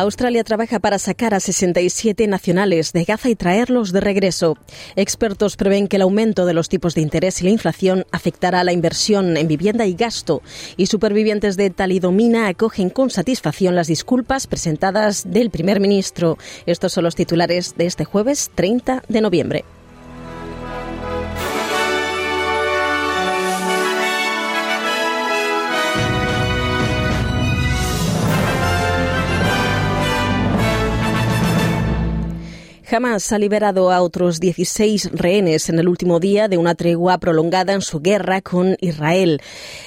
Australia trabaja para sacar a 67 nacionales de Gaza y traerlos de regreso. Expertos prevén que el aumento de los tipos de interés y la inflación afectará a la inversión en vivienda y gasto. Y supervivientes de Talidomina acogen con satisfacción las disculpas presentadas del primer ministro. Estos son los titulares de este jueves 30 de noviembre. Hamas ha liberado a otros 16 rehenes en el último día de una tregua prolongada en su guerra con Israel.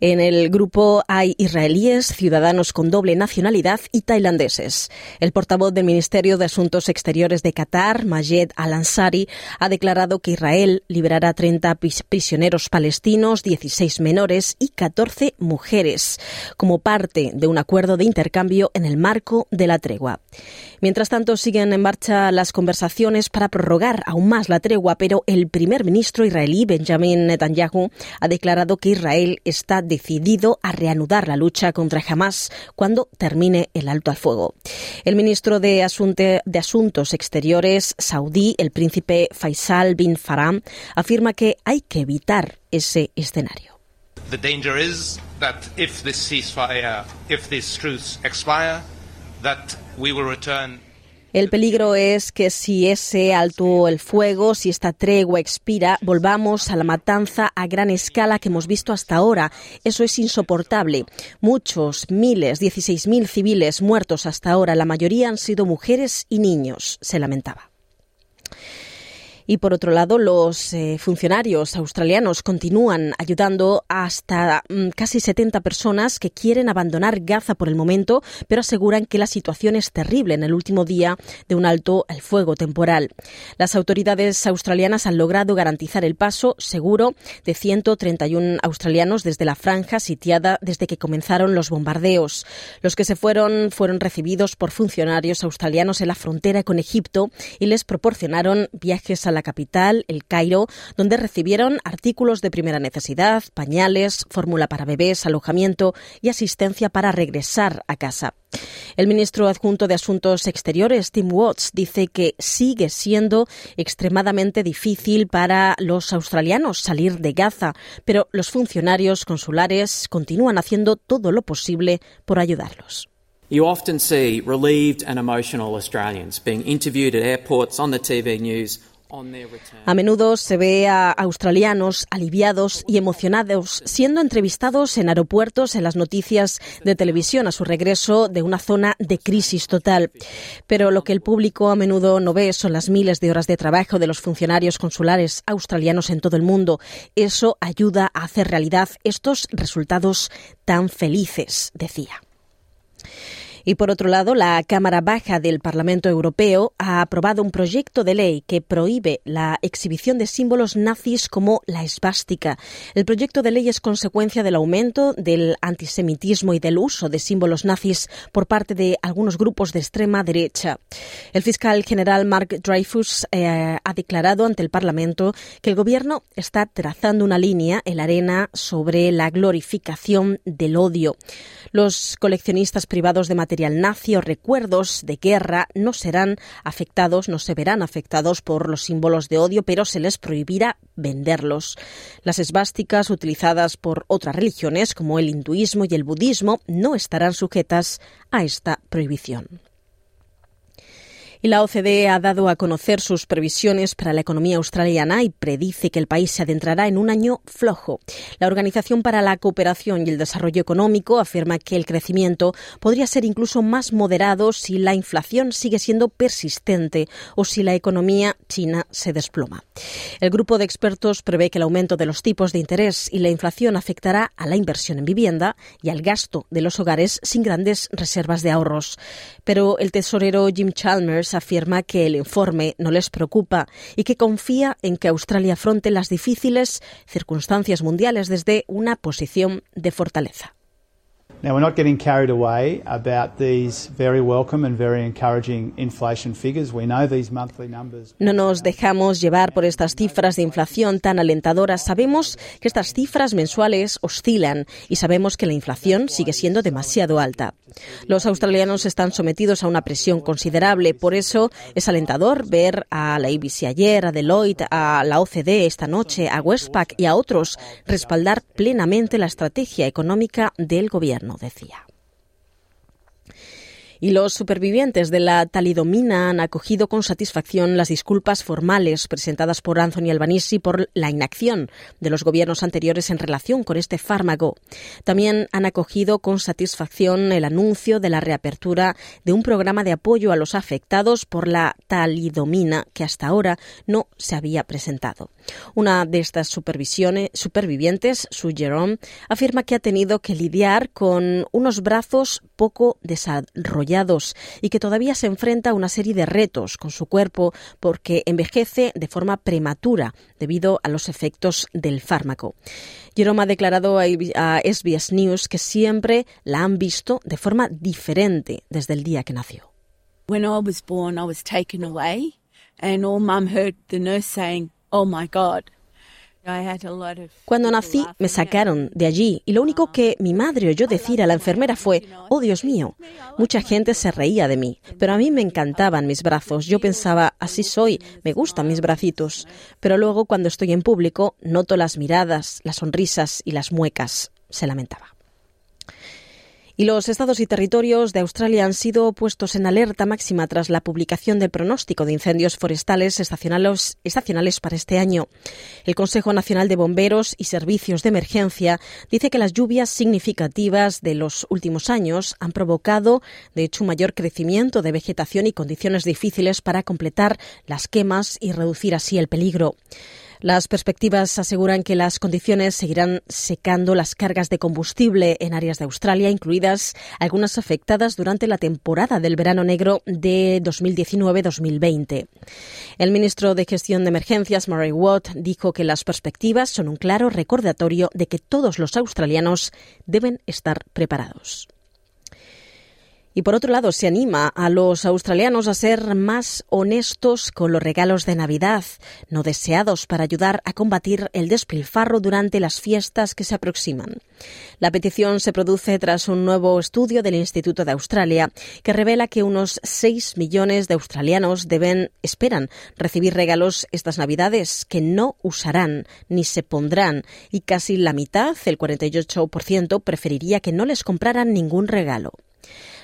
En el grupo hay israelíes, ciudadanos con doble nacionalidad y tailandeses. El portavoz del Ministerio de Asuntos Exteriores de Qatar, Majed Al-Ansari, ha declarado que Israel liberará 30 prisioneros palestinos, 16 menores y 14 mujeres, como parte de un acuerdo de intercambio en el marco de la tregua. Mientras tanto, siguen en marcha las conversaciones para prorrogar aún más la tregua, pero el primer ministro israelí, Benjamin Netanyahu, ha declarado que Israel está decidido a reanudar la lucha contra Hamas cuando termine el alto al fuego. El ministro de, de Asuntos Exteriores saudí, el príncipe Faisal bin Farham, afirma que hay que evitar ese escenario. The danger is that if this ceasefire, if these truce expire, that el peligro es que si ese alto el fuego, si esta tregua expira, volvamos a la matanza a gran escala que hemos visto hasta ahora. Eso es insoportable. Muchos, miles, 16.000 civiles muertos hasta ahora, la mayoría han sido mujeres y niños, se lamentaba. Y por otro lado, los eh, funcionarios australianos continúan ayudando hasta mm, casi 70 personas que quieren abandonar Gaza por el momento, pero aseguran que la situación es terrible en el último día de un alto al fuego temporal. Las autoridades australianas han logrado garantizar el paso seguro de 131 australianos desde la franja sitiada desde que comenzaron los bombardeos. Los que se fueron fueron recibidos por funcionarios australianos en la frontera con Egipto y les proporcionaron viajes a la capital, el Cairo, donde recibieron artículos de primera necesidad, pañales, fórmula para bebés, alojamiento y asistencia para regresar a casa. El ministro adjunto de Asuntos Exteriores, Tim Watts, dice que sigue siendo extremadamente difícil para los australianos salir de Gaza, pero los funcionarios consulares continúan haciendo todo lo posible por ayudarlos. You often see relieved and emotional Australians being interviewed at airports on the TV news a menudo se ve a australianos aliviados y emocionados siendo entrevistados en aeropuertos en las noticias de televisión a su regreso de una zona de crisis total. Pero lo que el público a menudo no ve son las miles de horas de trabajo de los funcionarios consulares australianos en todo el mundo. Eso ayuda a hacer realidad estos resultados tan felices, decía. Y por otro lado, la Cámara Baja del Parlamento Europeo ha aprobado un proyecto de ley que prohíbe la exhibición de símbolos nazis como la esvástica. El proyecto de ley es consecuencia del aumento del antisemitismo y del uso de símbolos nazis por parte de algunos grupos de extrema derecha. El fiscal general Mark Dreyfus eh, ha declarado ante el Parlamento que el gobierno está trazando una línea en la arena sobre la glorificación del odio. Los coleccionistas privados de material nazi recuerdos de guerra no serán afectados, no se verán afectados por los símbolos de odio, pero se les prohibirá venderlos. Las esvásticas utilizadas por otras religiones, como el hinduismo y el budismo, no estarán sujetas a esta prohibición. Y la OCDE ha dado a conocer sus previsiones para la economía australiana y predice que el país se adentrará en un año flojo. La Organización para la Cooperación y el Desarrollo Económico afirma que el crecimiento podría ser incluso más moderado si la inflación sigue siendo persistente o si la economía china se desploma. El grupo de expertos prevé que el aumento de los tipos de interés y la inflación afectará a la inversión en vivienda y al gasto de los hogares sin grandes reservas de ahorros. Pero el tesorero Jim Chalmers afirma que el informe no les preocupa y que confía en que Australia afronte las difíciles circunstancias mundiales desde una posición de fortaleza. Now, we're not getting carried away about these very welcome and very encouraging inflation figures. We know these monthly numbers. No nos dejamos llevar por estas cifras de inflación tan alentadoras. Sabemos que estas cifras mensuales oscilan y sabemos que la inflación sigue siendo demasiado alta. Los australianos están sometidos a una presión considerable, por eso es alentador ver a la ABC ayer, a Deloitte, a la OCDE esta noche, a Westpac y a otros respaldar plenamente la estrategia económica del gobierno decía. Y los supervivientes de la talidomina han acogido con satisfacción las disculpas formales presentadas por Anthony Albanese por la inacción de los gobiernos anteriores en relación con este fármaco. También han acogido con satisfacción el anuncio de la reapertura de un programa de apoyo a los afectados por la talidomina que hasta ahora no se había presentado. Una de estas supervivientes, Sue Jerome, afirma que ha tenido que lidiar con unos brazos poco desarrollados y que todavía se enfrenta a una serie de retos con su cuerpo porque envejece de forma prematura debido a los efectos del fármaco. Jerome ha declarado a SBS News que siempre la han visto de forma diferente desde el día que nació. When I was born, I was taken away, and all mum heard the nurse saying, "Oh my God." Cuando nací me sacaron de allí y lo único que mi madre oyó decir a la enfermera fue, oh Dios mío, mucha gente se reía de mí, pero a mí me encantaban mis brazos. Yo pensaba, así soy, me gustan mis bracitos. Pero luego cuando estoy en público noto las miradas, las sonrisas y las muecas, se lamentaba. Y los estados y territorios de Australia han sido puestos en alerta máxima tras la publicación del pronóstico de incendios forestales estacionales, para este año. El Consejo Nacional de Bomberos y Servicios de Emergencia dice que las lluvias significativas de los últimos años han provocado, de hecho, un mayor crecimiento de vegetación y condiciones difíciles para completar las quemas y reducir así el peligro. Las perspectivas aseguran que las condiciones seguirán secando las cargas de combustible en áreas de Australia, incluidas algunas afectadas durante la temporada del verano negro de 2019-2020. El ministro de Gestión de Emergencias, Murray Watt, dijo que las perspectivas son un claro recordatorio de que todos los australianos deben estar preparados. Y por otro lado, se anima a los australianos a ser más honestos con los regalos de Navidad, no deseados para ayudar a combatir el despilfarro durante las fiestas que se aproximan. La petición se produce tras un nuevo estudio del Instituto de Australia que revela que unos 6 millones de australianos deben, esperan recibir regalos estas Navidades que no usarán ni se pondrán y casi la mitad, el 48%, preferiría que no les compraran ningún regalo.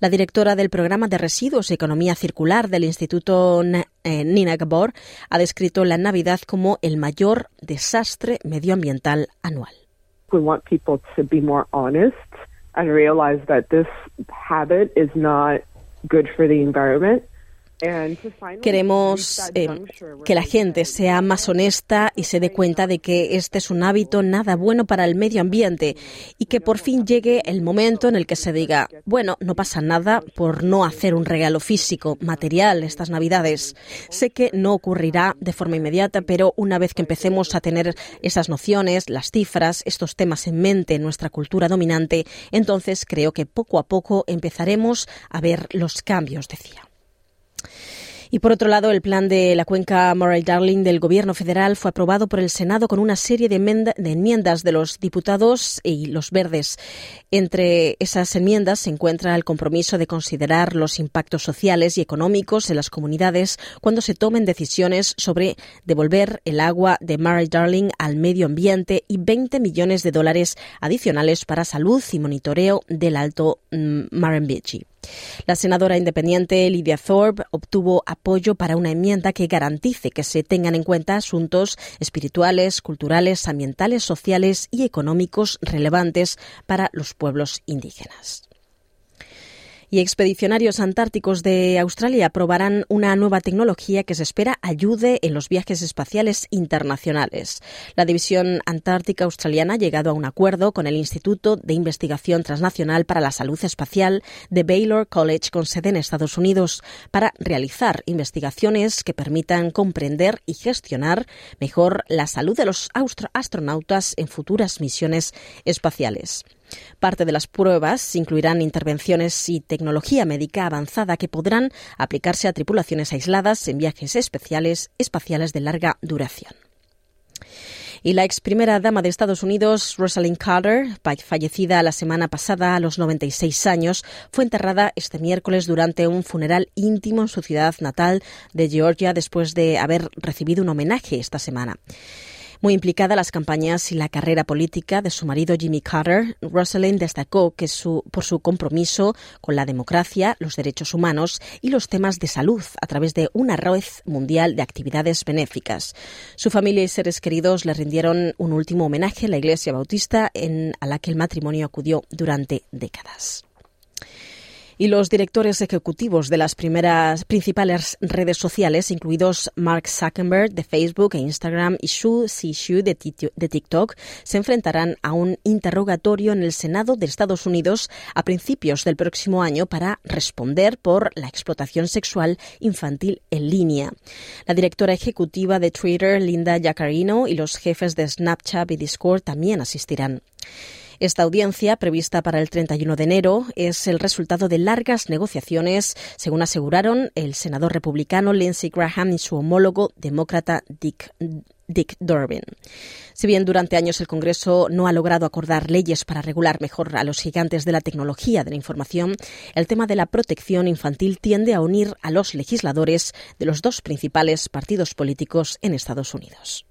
La directora del programa de residuos y economía circular del Instituto eh, Nina Gabor ha descrito la Navidad como el mayor desastre medioambiental anual. We want people to be more honest and realize that this habit is not good for the environment. Queremos eh, que la gente sea más honesta y se dé cuenta de que este es un hábito nada bueno para el medio ambiente y que por fin llegue el momento en el que se diga, bueno, no pasa nada por no hacer un regalo físico, material estas Navidades. Sé que no ocurrirá de forma inmediata, pero una vez que empecemos a tener esas nociones, las cifras, estos temas en mente en nuestra cultura dominante, entonces creo que poco a poco empezaremos a ver los cambios, decía. Y por otro lado, el plan de la cuenca Moral Darling del Gobierno federal fue aprobado por el Senado con una serie de, enmiendas de los diputados y los verdes. Entre esas enmiendas se encuentra el compromiso de considerar los impactos sociales y económicos en las comunidades cuando se tomen decisiones sobre devolver el agua de Murray Darling al medio ambiente y 20 millones de dólares adicionales para salud y monitoreo del Alto mm, Murrumbidgee. La senadora independiente Lydia Thorpe obtuvo apoyo para una enmienda que garantice que se tengan en cuenta asuntos espirituales, culturales, ambientales, sociales y económicos relevantes para los pueblos indígenas y expedicionarios antárticos de Australia probarán una nueva tecnología que se espera ayude en los viajes espaciales internacionales. La División Antártica Australiana ha llegado a un acuerdo con el Instituto de Investigación Transnacional para la Salud Espacial de Baylor College con sede en Estados Unidos para realizar investigaciones que permitan comprender y gestionar mejor la salud de los astronautas en futuras misiones espaciales. Parte de las pruebas incluirán intervenciones y tecnología médica avanzada que podrán aplicarse a tripulaciones aisladas en viajes especiales espaciales de larga duración. Y la ex primera dama de Estados Unidos, Rosalind Carter, fallecida la semana pasada a los 96 años, fue enterrada este miércoles durante un funeral íntimo en su ciudad natal de Georgia después de haber recibido un homenaje esta semana. Muy implicada en las campañas y la carrera política de su marido Jimmy Carter, Rosalind destacó que su, por su compromiso con la democracia, los derechos humanos y los temas de salud a través de una red mundial de actividades benéficas. Su familia y seres queridos le rindieron un último homenaje en la Iglesia Bautista a la que el matrimonio acudió durante décadas y los directores ejecutivos de las primeras principales redes sociales, incluidos Mark Zuckerberg de Facebook e Instagram y Xu Zixu de, TikTok, se enfrentarán a un interrogatorio en el Senado de Estados Unidos a principios del próximo año para responder por la explotación sexual infantil en línea. La directora ejecutiva de Twitter, Linda Yaccarino, y los jefes de Snapchat y Discord también asistirán. Esta audiencia, prevista para el 31 de enero, es el resultado de largas negociaciones, según aseguraron el senador republicano Lindsey Graham y su homólogo demócrata Dick, Durbin. Si bien durante años el Congreso no ha logrado acordar leyes para regular mejor a los gigantes de la tecnología de la información, el tema de la protección infantil tiende a unir a los legisladores de los dos principales partidos políticos en Estados Unidos.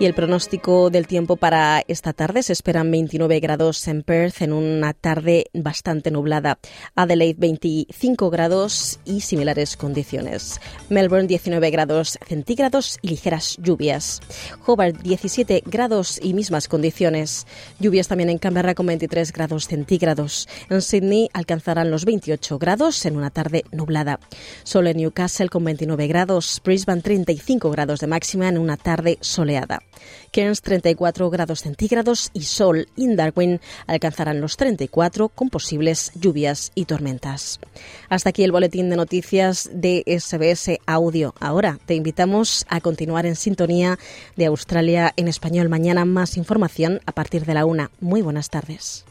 Y el pronóstico del tiempo para esta tarde se esperan 29 grados en Perth en una tarde bastante nublada. Adelaide 25 grados y similares condiciones. Melbourne 19 grados centígrados y ligeras lluvias. Hobart 17 grados y mismas condiciones. Lluvias también en Canberra con 23 grados centígrados. En Sydney alcanzarán los 28 grados en una tarde nublada. Solo en Newcastle con 29 grados. Brisbane 35 grados de máxima en una tarde soleada. Cairns 34 grados centígrados y sol en Darwin alcanzarán los 34 con posibles lluvias y tormentas. Hasta aquí el boletín de noticias de SBS Audio. Ahora te invitamos a continuar en sintonía de Australia en español. Mañana más información a partir de la una. Muy buenas tardes.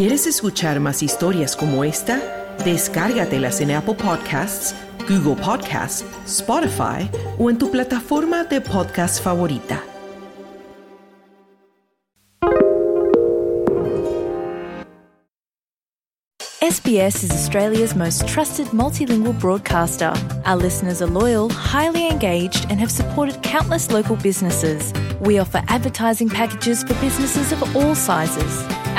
¿Quieres escuchar más historias como esta? Descárgatelas en Apple Podcasts, Google Podcasts, Spotify o en tu plataforma de podcast favorita. SBS is Australia's most trusted multilingual broadcaster. Our listeners are loyal, highly engaged, and have supported countless local businesses. We offer advertising packages for businesses of all sizes.